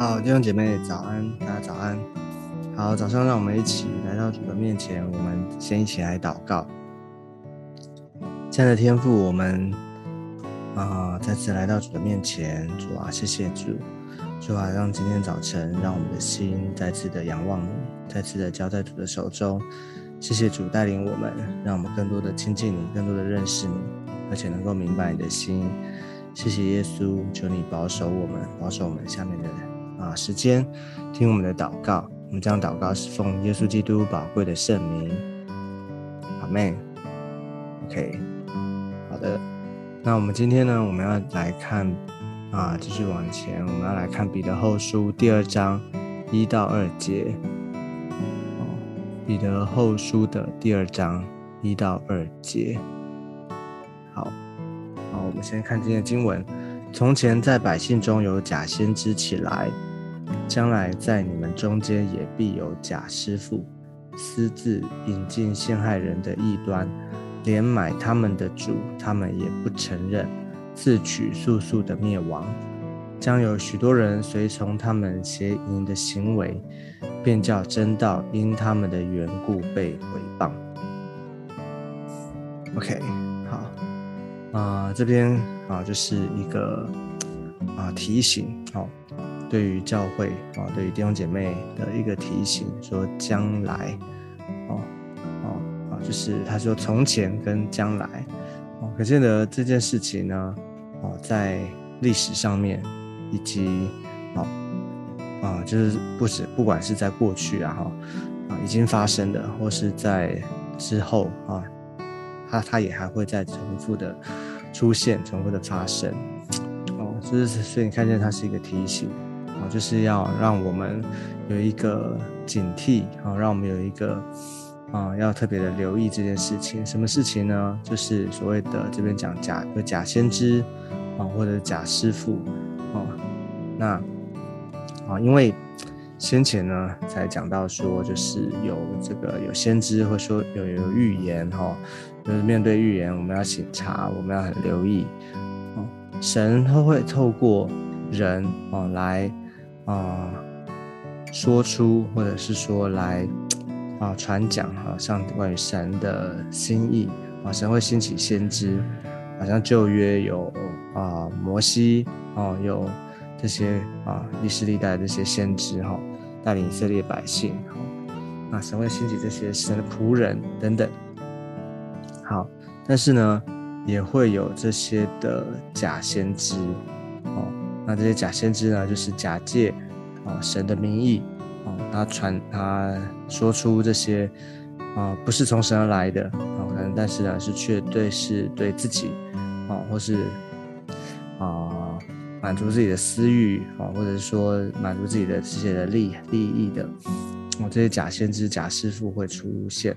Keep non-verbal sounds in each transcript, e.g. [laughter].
好，弟兄姐妹早安，大家早安。好，早上让我们一起来到主的面前，我们先一起来祷告。亲爱的天父，我们啊再次来到主的面前，主啊，谢谢主，主啊，让今天早晨让我们的心再次的仰望你，再次的交在主的手中。谢谢主带领我们，让我们更多的亲近你，更多的认识你，而且能够明白你的心。谢谢耶稣，求你保守我们，保守我们下面的人啊时间，听我们的祷告。我们将祷告是奉耶稣基督宝贵的圣名，阿门。OK，好的。那我们今天呢，我们要来看啊，继续往前，我们要来看彼得后书第二章一到二节。彼得后书的第二章一到二节。好。好，我们先看今天的经文。从前在百姓中有假先知起来，将来在你们中间也必有假师傅，私自引进陷害人的异端，连买他们的主，他们也不承认，自取速速的灭亡。将有许多人随从他们邪淫的行为，便叫真道因他们的缘故被毁谤。OK 好。啊，这边啊，就是一个啊提醒哦，对于教会啊，对于弟兄姐妹的一个提醒，说将来哦哦啊，就是他说从前跟将来哦，可见得这件事情呢哦，在历史上面以及哦啊，就是不止不管是在过去啊哈啊已经发生的，或是在之后啊。它它也还会再重复的出现，重复的发生，哦，就是所以你看见它是一个提醒，哦，就是要让我们有一个警惕，哦，让我们有一个啊，要特别的留意这件事情。什么事情呢？就是所谓的这边讲假有假先知，啊，或者假师傅，哦，那啊，因为。先前呢，才讲到说，就是有这个有先知，或说有有预言，哈，就是面对预言，我们要醒察，我们要很留意，哦，神他会透过人哦来啊说出，或者是说来啊传讲，哈，像关于神的心意啊，神会兴起先知，好像旧约有啊摩西哦，有这些啊历史历代这些先知，哈。带领以色列百姓，哈，那神会兴起这些神的仆人等等，好，但是呢，也会有这些的假先知，哦，那这些假先知呢，就是假借啊神的名义，哦，他传他说出这些啊不是从神而来的，啊，可能但是呢是却对是对自己，啊，或是啊。满足自己的私欲啊，或者是说满足自己的这些的利利益的，哦，这些假先知、假师傅会出现。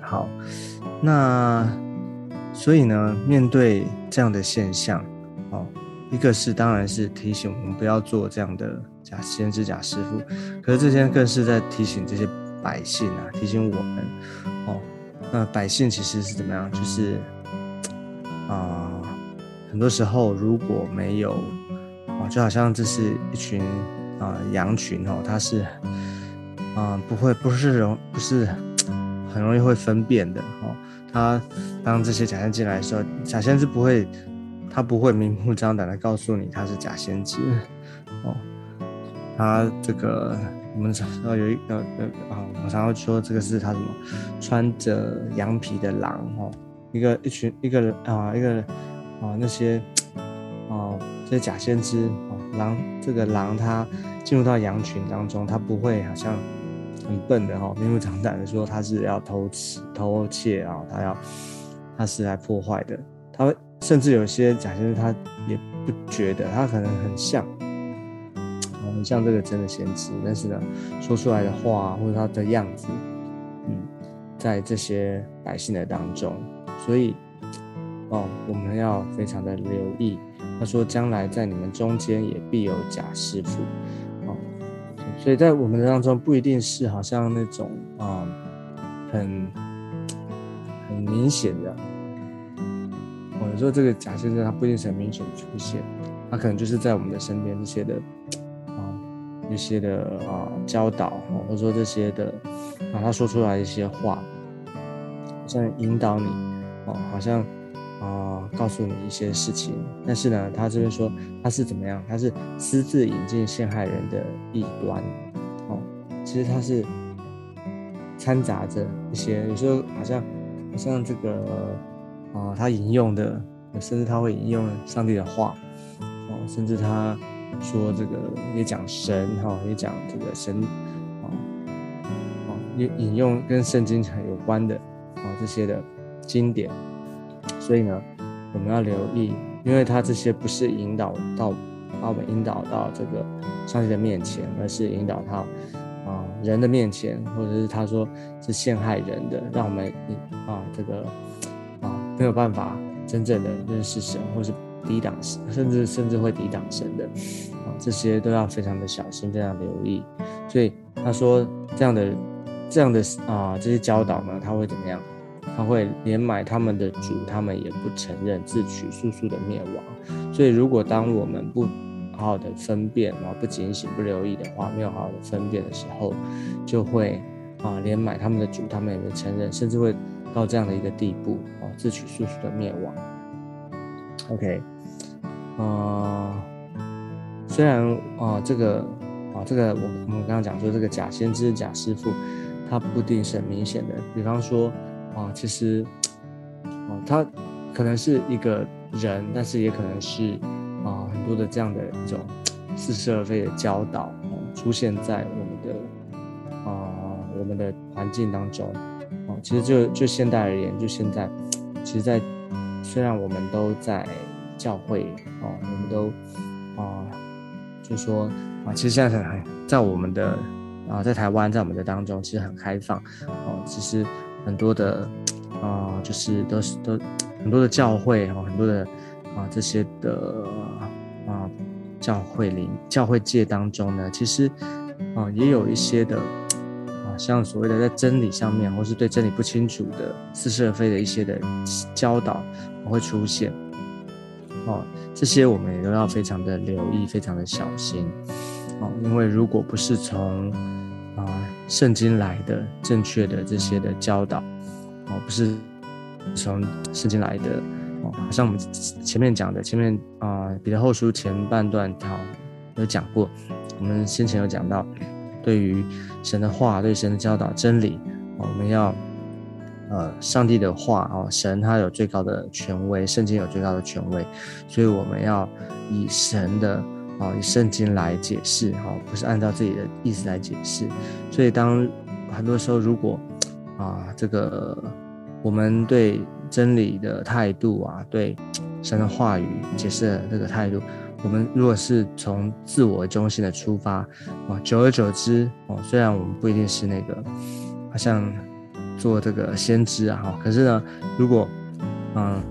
好，那所以呢，面对这样的现象，哦，一个是当然是提醒我们不要做这样的假先知、假师傅，可是这些更是在提醒这些百姓啊，提醒我们，哦，那百姓其实是怎么样？就是啊。很多时候，如果没有啊，就好像这是一群啊羊群哦，它是啊不会不是容不是很容易会分辨的哦。它当这些假先进来的时候，假先知不会，他不会明目张胆的告诉你他是假先知哦。他这个我们常要有一个呃啊，我们常常说这个是他什么穿着羊皮的狼哦，一个一群一个啊一个。啊，那些啊，这些假先知啊，狼这个狼，它进入到羊群当中，它不会好像很笨的哈，明目张胆的说它是要偷吃、偷窃啊，它要它是来破坏的。它甚至有些假先知，他也不觉得，他可能很像，很像这个真的先知，但是呢，说出来的话或者他的样子，嗯，在这些百姓的当中，所以。哦，我们要非常的留意。他说，将来在你们中间也必有假师傅。哦，所以在我们的当中，不一定是好像那种啊，很很明显的。我说这个假先生，他不一定是很明显的出现，他可能就是在我们的身边这些的啊一些的啊教导，或者说这些的啊他说出来一些话，好像引导你哦，好像啊告诉你一些事情。但是呢，他这边说他是怎么样？他是私自引进陷害人的异端哦，其实他是掺杂着一些，有时候好像好像这个啊他引用的，甚至他会引用上帝的话哦，甚至他。说这个也讲神哈，也讲这个神啊，啊也引用跟圣经很有关的啊这些的经典，所以呢，我们要留意，因为他这些不是引导到把我们引导到这个上帝的面前，而是引导他啊人的面前，或者是他说是陷害人的，让我们啊这个没有办法真正的认识神，或是。抵挡神，甚至甚至会抵挡神的啊，这些都要非常的小心，非常留意。所以他说这样的这样的啊这些教导呢，他会怎么样？他会连买他们的主，他们也不承认，自取速速的灭亡。所以如果当我们不好好的分辨啊，不警醒、不留意的话，没有好好的分辨的时候，就会啊连买他们的主，他们也不承认，甚至会到这样的一个地步啊，自取速速的灭亡。OK，呃，虽然啊，这个啊，这个我我们刚刚讲说，这个假先知、假师傅，他不一定是很明显的。比方说啊，其实啊，他可能是一个人，但是也可能是啊，很多的这样的一种似是而非的教导出现在我们的啊我们的环境当中其实就就现代而言，就现在，其实，在虽然我们都在教会哦，我们都啊，就说啊，其实现在在在我们的啊，在台湾，在我们的当中，其实很开放哦。其实很多的啊，就是都是都很多的教会哦，很多的啊这些的啊教会里教会界当中呢，其实啊也有一些的，像所谓的在真理上面，或是对真理不清楚的似是而非的一些的教导。会出现哦，这些我们也都要非常的留意，非常的小心哦。因为如果不是从啊圣经来的正确的这些的教导哦，不是从圣经来的哦，好像我们前面讲的，前面啊彼得后书前半段好有讲过，我们先前有讲到，对于神的话，对神的教导真理，我们要。呃，上帝的话哦，神他有最高的权威，圣经有最高的权威，所以我们要以神的哦，以圣经来解释哈，不是按照自己的意思来解释。所以当很多时候，如果啊，这个我们对真理的态度啊，对神的话语解释的这个态度，我们如果是从自我中心的出发啊，久而久之哦，虽然我们不一定是那个好像。做这个先知啊，哈，可是呢，如果嗯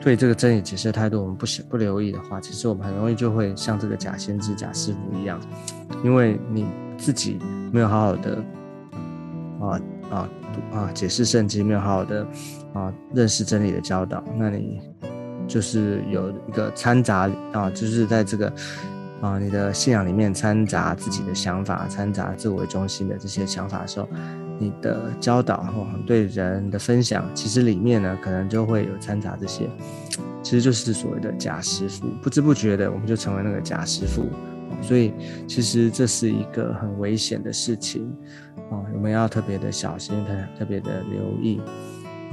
对这个真理解释的态度我们不不留意的话，其实我们很容易就会像这个假先知、假师傅一样，因为你自己没有好好的啊啊啊解释圣经，没有好好的啊认识真理的教导，那你就是有一个掺杂啊，就是在这个啊你的信仰里面掺杂自己的想法，掺杂自我中心的这些想法的时候。你的教导或对人的分享，其实里面呢，可能就会有掺杂这些，其实就是所谓的假师傅，不知不觉的我们就成为那个假师傅，所以其实这是一个很危险的事情啊，我们要特别的小心，特特别的留意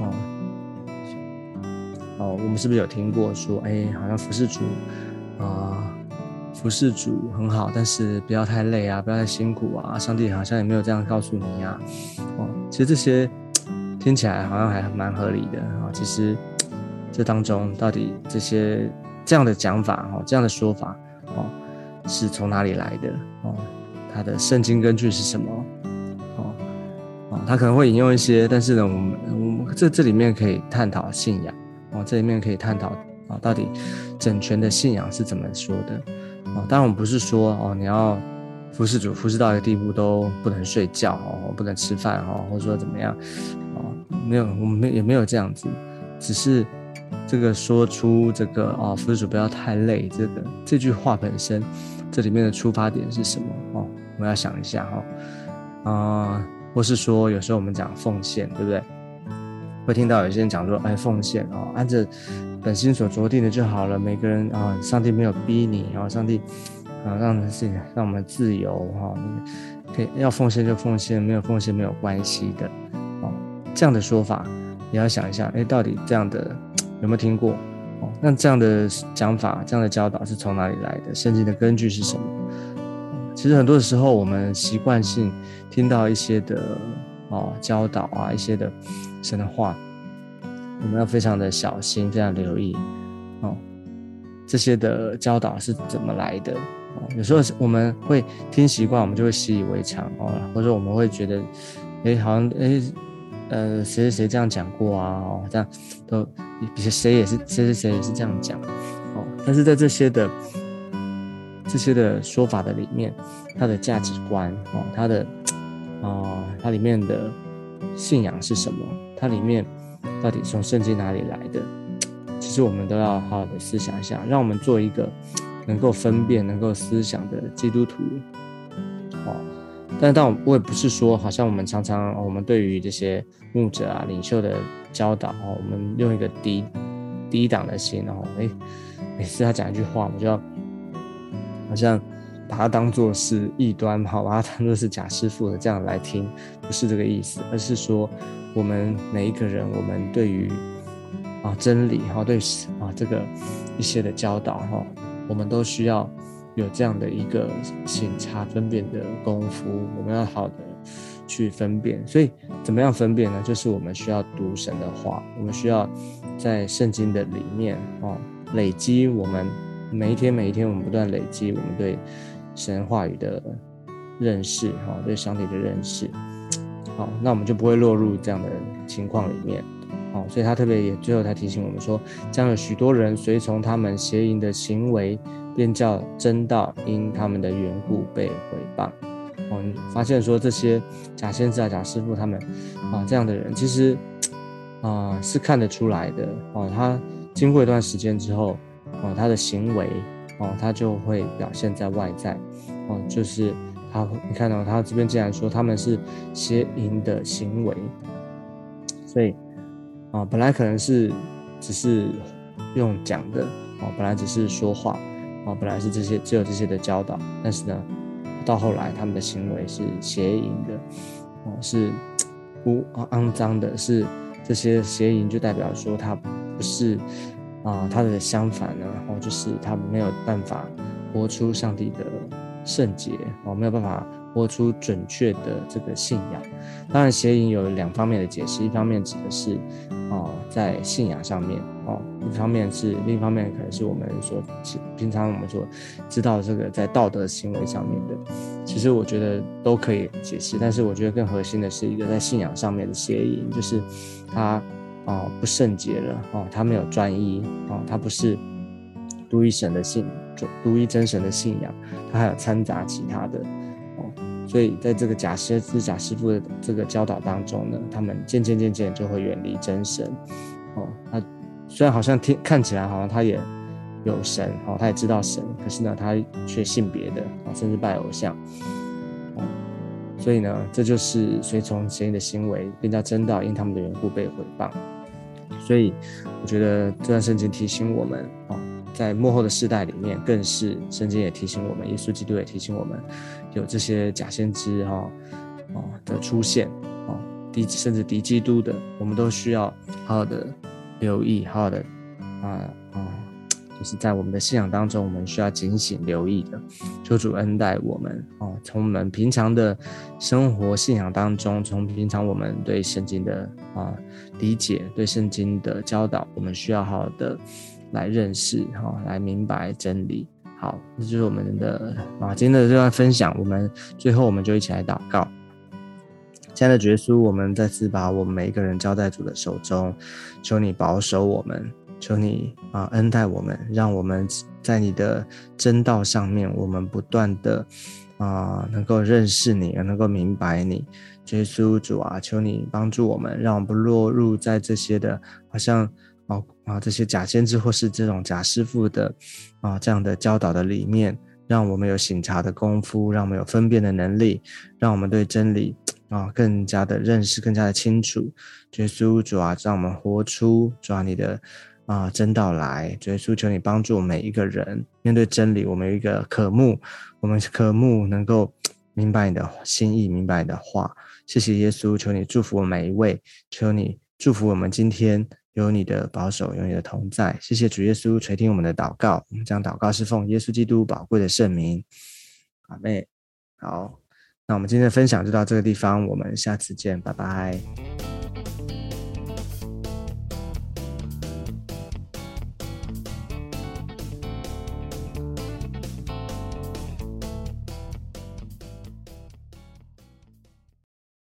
哦。哦，我们是不是有听过说，哎，好像服侍主啊？服侍主很好，但是不要太累啊，不要太辛苦啊。上帝好像也没有这样告诉你呀。哦，其实这些 [tsk] 听起来好像还蛮合理的啊。其实 [tsk] 这当中到底这些这样的讲法哦，这样的说法哦，是从哪里来的哦？它的圣经根据是什么？哦哦，他可能会引用一些，但是呢，我们我们这这里面可以探讨信仰哦，这里面可以探讨啊，到底整全的信仰是怎么说的？哦，当然我们不是说哦，你要服侍主服侍到一个地步都不能睡觉哦，不能吃饭哦，或者说怎么样哦，没有，我们没也没有这样子，只是这个说出这个哦，副主不要太累，这个这句话本身，这里面的出发点是什么哦？我们要想一下哈，啊，或是说有时候我们讲奉献，对不对？会听到有些人讲说，哎，奉献哦，按着本心所着定的就好了。每个人啊，上帝没有逼你，然后上帝啊，让自己让我们自由哈，可以要奉献就奉献，没有奉献没有关系的哦。这样的说法，你要想一下，哎，到底这样的。有没有听过？哦，那这样的讲法、这样的教导是从哪里来的？圣经的根据是什么？其实很多时候，我们习惯性听到一些的哦教导啊，一些的神的话，我们要非常的小心，非常留意哦。这些的教导是怎么来的？哦，有时候我们会听习惯，我们就会习以为常哦，或者我们会觉得，哎，好像哎。呃，谁谁谁这样讲过啊？哦，这样都，比谁也是谁谁谁也是这样讲，哦。但是在这些的这些的说法的里面，它的价值观哦，它的啊，它里面的信仰是什么？它里面到底从圣经哪里来的？其实我们都要好好的思想一下，让我们做一个能够分辨、能够思想的基督徒。哦但但我也不是说，好像我们常常我们对于这些牧者啊、领袖的教导哦，我们用一个低低档的心，然后哎，每次他讲一句话，我就要好像把它当做是异端，好把它当做是假师傅的这样来听，不是这个意思，而是说我们每一个人，我们对于啊真理哈，对啊这个一些的教导哈，我们都需要。有这样的一个审查分辨的功夫，我们要好的去分辨。所以怎么样分辨呢？就是我们需要读神的话，我们需要在圣经的里面哦，累积我们每一天每一天，我们不断累积我们对神话语的认识，哈，对上帝的认识。好，那我们就不会落入这样的情况里面。哦，所以他特别也最后他提醒我们说，将有许多人随从他们邪淫的行为。便叫真道因他们的缘故被毁谤。哦，发现说这些假先知啊、假师傅他们啊这样的人，其实啊是看得出来的。哦，他经过一段时间之后，哦，他的行为哦，他就会表现在外在。哦，就是他，你看到他这边竟然说他们是邪淫的行为，所以啊，本来可能是只是用讲的，哦，本来只是说话。哦，本来是这些只有这些的教导，但是呢，到后来他们的行为是邪淫的，哦，是污肮脏的，是这些邪淫就代表说他不是啊，他的相反呢，然哦，就是他没有办法活出上帝的圣洁，哦，没有办法活出准确的这个信仰。当然，邪淫有两方面的解释，一方面指的是哦，在信仰上面，哦。一方面是，另一方面可能是我们所平常我们所知道这个在道德行为上面的，其实我觉得都可以解释。但是我觉得更核心的是一个在信仰上面的邪淫，就是他啊不圣洁了哦，他没有专一哦，他不是独一神的信，独一真神的信仰，他还有掺杂其他的哦。所以在这个假师知假师傅的这个教导当中呢，他们渐渐渐渐就会远离真神哦，他。虽然好像听看起来好像他也有神哦，他也知道神，可是呢，他却信别的啊，甚至拜偶像。所以呢，这就是随从邪淫的行为，更加真道因他们的缘故被毁谤。所以我觉得这段圣经提醒我们啊，在幕后的世代里面，更是圣经也提醒我们，耶稣基督也提醒我们，有这些假先知哈啊的出现啊，敌甚至敌基督的，我们都需要好好的。留意，好的，啊啊，就是在我们的信仰当中，我们需要警醒留意的。求主恩待我们哦，从我们平常的生活信仰当中，从平常我们对圣经的啊理解，对圣经的教导，我们需要好好的来认识哈，来明白真理。好，这就是我们的啊今天的这段分享。我们最后我们就一起来祷告。亲爱的耶稣，我们再次把我们每一个人交在主的手中，求你保守我们，求你啊恩待我们，让我们在你的真道上面，我们不断的啊能够认识你，能够明白你。耶稣主啊，求你帮助我们，让我们不落入在这些的好像啊啊这些假先知或是这种假师傅的啊这样的教导的里面，让我们有醒察的功夫，让我们有分辨的能力，让我们对真理啊更加的认识，更加的清楚。耶稣主啊，让我们活出主啊你的啊真道来。耶稣求你帮助每一个人面对真理，我们有一个渴慕，我们渴慕能够明白你的心意，明白你的话。谢谢耶稣，求你祝福我每一位，求你祝福我们今天有你的保守，有你的同在。谢谢主耶稣垂听我们的祷告，我们将祷告是奉耶稣基督宝贵的圣名，阿妹。好，那我们今天的分享就到这个地方，我们下次见，拜拜。